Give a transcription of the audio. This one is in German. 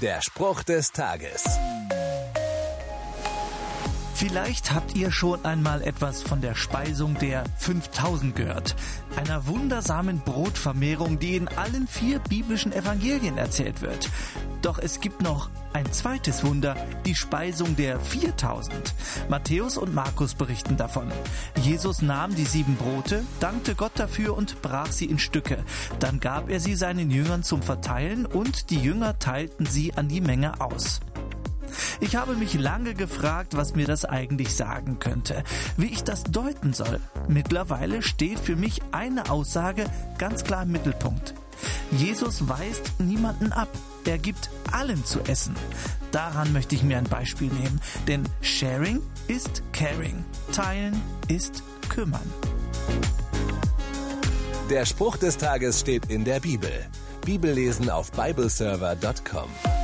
Der Spruch des Tages. Vielleicht habt ihr schon einmal etwas von der Speisung der 5000 gehört. Einer wundersamen Brotvermehrung, die in allen vier biblischen Evangelien erzählt wird. Doch es gibt noch ein zweites Wunder, die Speisung der 4000. Matthäus und Markus berichten davon. Jesus nahm die sieben Brote, dankte Gott dafür und brach sie in Stücke. Dann gab er sie seinen Jüngern zum Verteilen und die Jünger teilten sie an die Menge aus. Ich habe mich lange gefragt, was mir das eigentlich sagen könnte, wie ich das deuten soll. Mittlerweile steht für mich eine Aussage ganz klar im Mittelpunkt. Jesus weist niemanden ab. Er gibt allen zu essen. Daran möchte ich mir ein Beispiel nehmen, denn Sharing ist Caring. Teilen ist Kümmern. Der Spruch des Tages steht in der Bibel. Bibellesen auf bibleserver.com.